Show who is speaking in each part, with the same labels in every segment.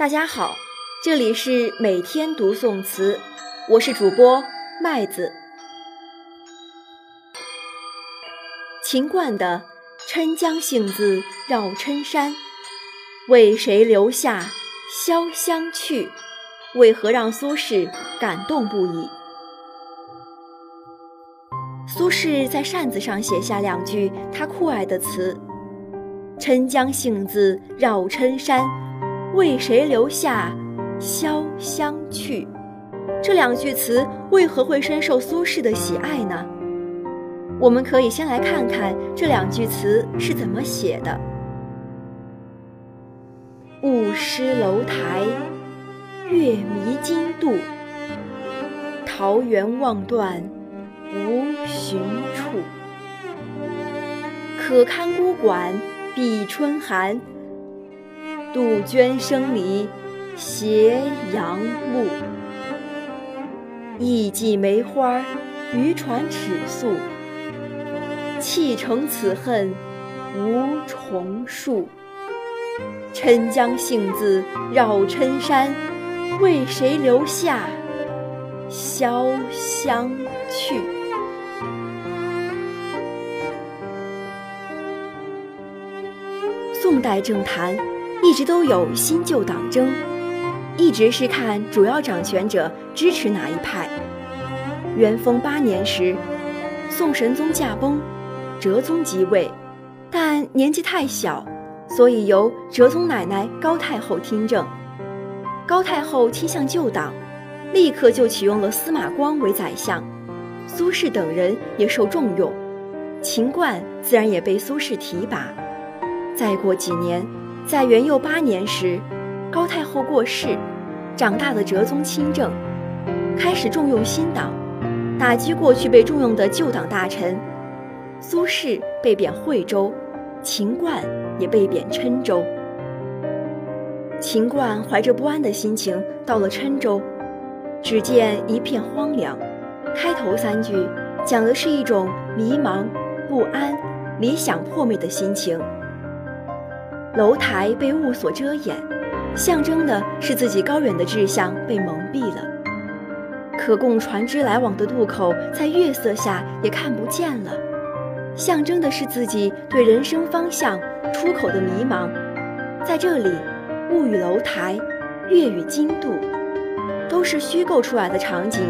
Speaker 1: 大家好，这里是每天读宋词，我是主播麦子。秦观的“郴江杏子绕郴山，为谁留下潇湘去”，为何让苏轼感动不已？苏轼在扇子上写下两句他酷爱的词：“郴江杏子绕郴山。”为谁留下潇湘去？这两句词为何会深受苏轼的喜爱呢？我们可以先来看看这两句词是怎么写的：“雾失楼台，月迷津渡。桃源望断无寻处。可堪孤馆闭春寒。”杜鹃声里斜阳暮，一季梅花渔船尺素。砌成此恨无重数。郴江杏子绕郴山，为谁留下潇湘去？宋代政坛。一直都有新旧党争，一直是看主要掌权者支持哪一派。元丰八年时，宋神宗驾崩，哲宗即位，但年纪太小，所以由哲宗奶奶高太后听政。高太后倾向旧党，立刻就启用了司马光为宰相，苏轼等人也受重用，秦观自然也被苏轼提拔。再过几年。在元佑八年时，高太后过世，长大的哲宗亲政，开始重用新党，打击过去被重用的旧党大臣。苏轼被贬惠州，秦观也被贬郴州。秦观怀着不安的心情到了郴州，只见一片荒凉。开头三句讲的是一种迷茫、不安、理想破灭的心情。楼台被雾所遮掩，象征的是自己高远的志向被蒙蔽了。可供船只来往的渡口在月色下也看不见了，象征的是自己对人生方向、出口的迷茫。在这里，雾与楼台，月与金渡，都是虚构出来的场景，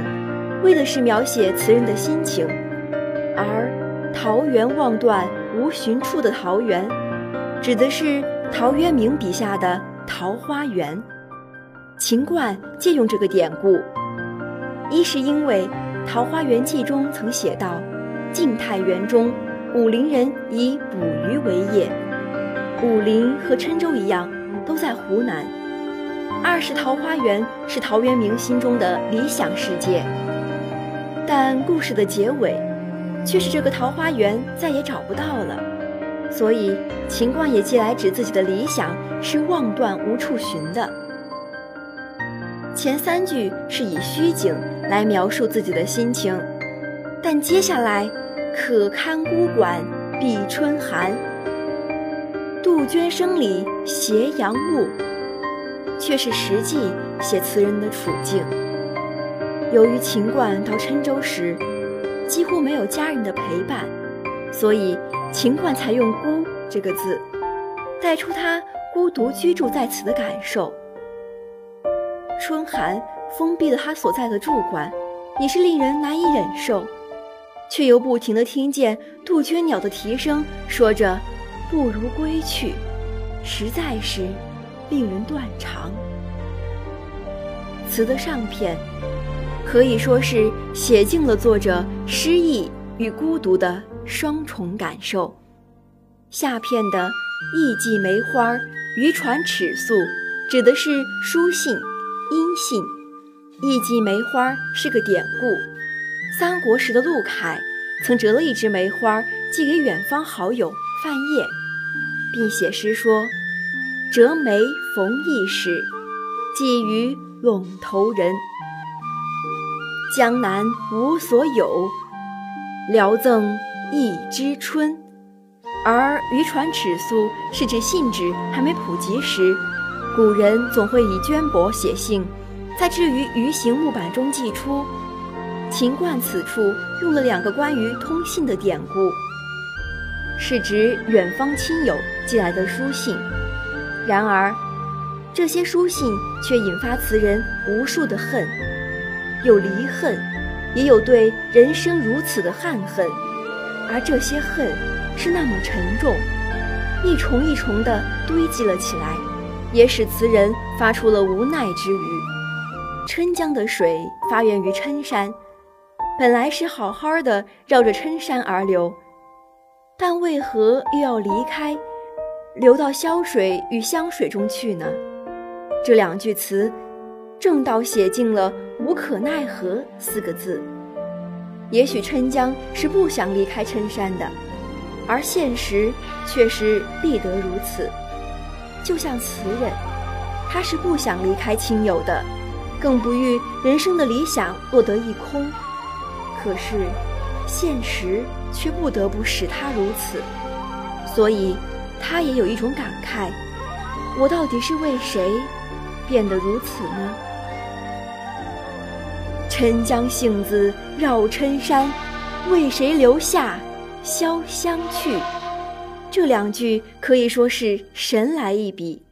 Speaker 1: 为的是描写词人的心情。而“桃源望断无寻处”的桃源。指的是陶渊明笔下的桃花源。秦观借用这个典故，一是因为《桃花源记》中曾写道：“晋太元中，武陵人以捕鱼为业。”武陵和郴州一样，都在湖南。二是桃花源是陶渊明心中的理想世界，但故事的结尾，却是这个桃花源再也找不到了。所以，秦观也借来指自己的理想是望断无处寻的。前三句是以虚景来描述自己的心情，但接下来“可堪孤馆闭春寒，杜鹃声里斜阳暮”，却是实际写词人的处境。由于秦观到郴州时几乎没有家人的陪伴，所以。秦观才用“孤”这个字，带出他孤独居住在此的感受。春寒封闭了他所在的住馆，也是令人难以忍受，却又不停地听见杜鹃鸟的啼声，说着“不如归去”，实在是令人断肠。词的上片可以说是写尽了作者失意与孤独的。双重感受。下片的“艺伎梅花渔船尺素”指的是书信、音信。艺伎梅花是个典故，三国时的陆凯曾折了一枝梅花寄给远方好友范晔，并写诗说：“折梅逢驿使，寄于陇头人。江南无所有，聊赠。”一枝春，而渔船尺素是指信纸还没普及时，古人总会以绢帛写信，在置于鱼形木板中寄出。秦观此处用了两个关于通信的典故，是指远方亲友寄来的书信。然而，这些书信却引发词人无数的恨，有离恨，也有对人生如此的憾恨，而这些恨是那么沉重，一重一重地堆积了起来，也使词人发出了无奈之语。郴江的水发源于郴山。本来是好好的绕着郴山而流，但为何又要离开，流到潇水与湘水中去呢？这两句词，正道写尽了“无可奈何”四个字。也许郴江是不想离开郴山的，而现实却是必得如此。就像词人，他是不想离开亲友的，更不欲人生的理想落得一空。可是，现实却不得不使他如此，所以，他也有一种感慨：我到底是为谁变得如此呢？郴江杏子绕郴山，为谁留下潇湘去？这两句可以说是神来一笔，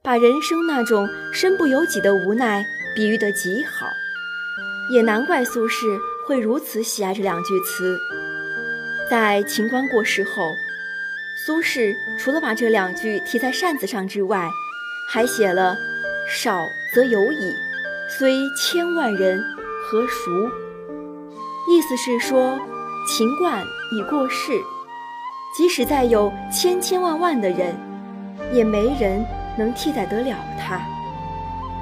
Speaker 1: 把人生那种身不由己的无奈比喻得极好，也难怪苏轼。会如此喜爱这两句词，在秦观过世后，苏轼除了把这两句题在扇子上之外，还写了“少则有矣，虽千万人，和熟”。意思是说，秦观已过世，即使再有千千万万的人，也没人能替代得了他。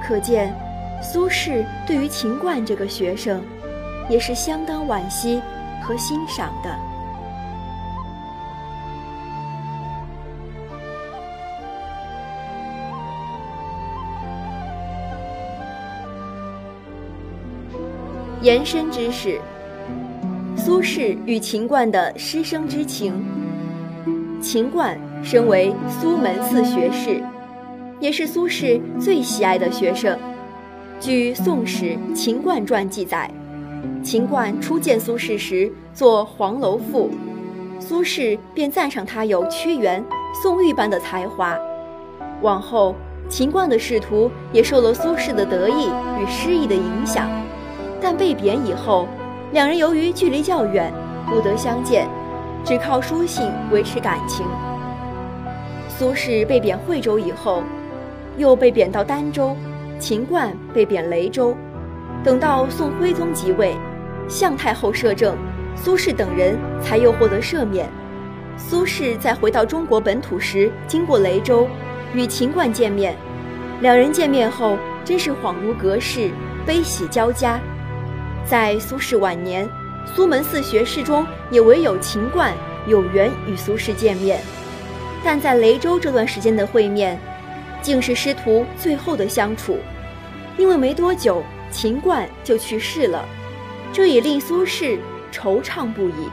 Speaker 1: 可见，苏轼对于秦观这个学生。也是相当惋惜和欣赏的。延伸知识：苏轼与秦观的师生之情。秦观身为苏门四学士，也是苏轼最喜爱的学生。据《宋史·秦观传》记载。秦观初见苏轼时，作《黄楼赋》，苏轼便赞赏他有屈原、宋玉般的才华。往后，秦观的仕途也受了苏轼的得意与失意的影响。但被贬以后，两人由于距离较远，不得相见，只靠书信维持感情。苏轼被贬惠州以后，又被贬到儋州，秦观被贬雷州。等到宋徽宗即位。向太后摄政，苏轼等人才又获得赦免。苏轼在回到中国本土时，经过雷州，与秦观见面。两人见面后，真是恍如隔世，悲喜交加。在苏轼晚年，苏门四学士中也唯有秦观有缘与苏轼见面。但在雷州这段时间的会面，竟是师徒最后的相处，因为没多久，秦观就去世了。这也令苏轼惆怅不已。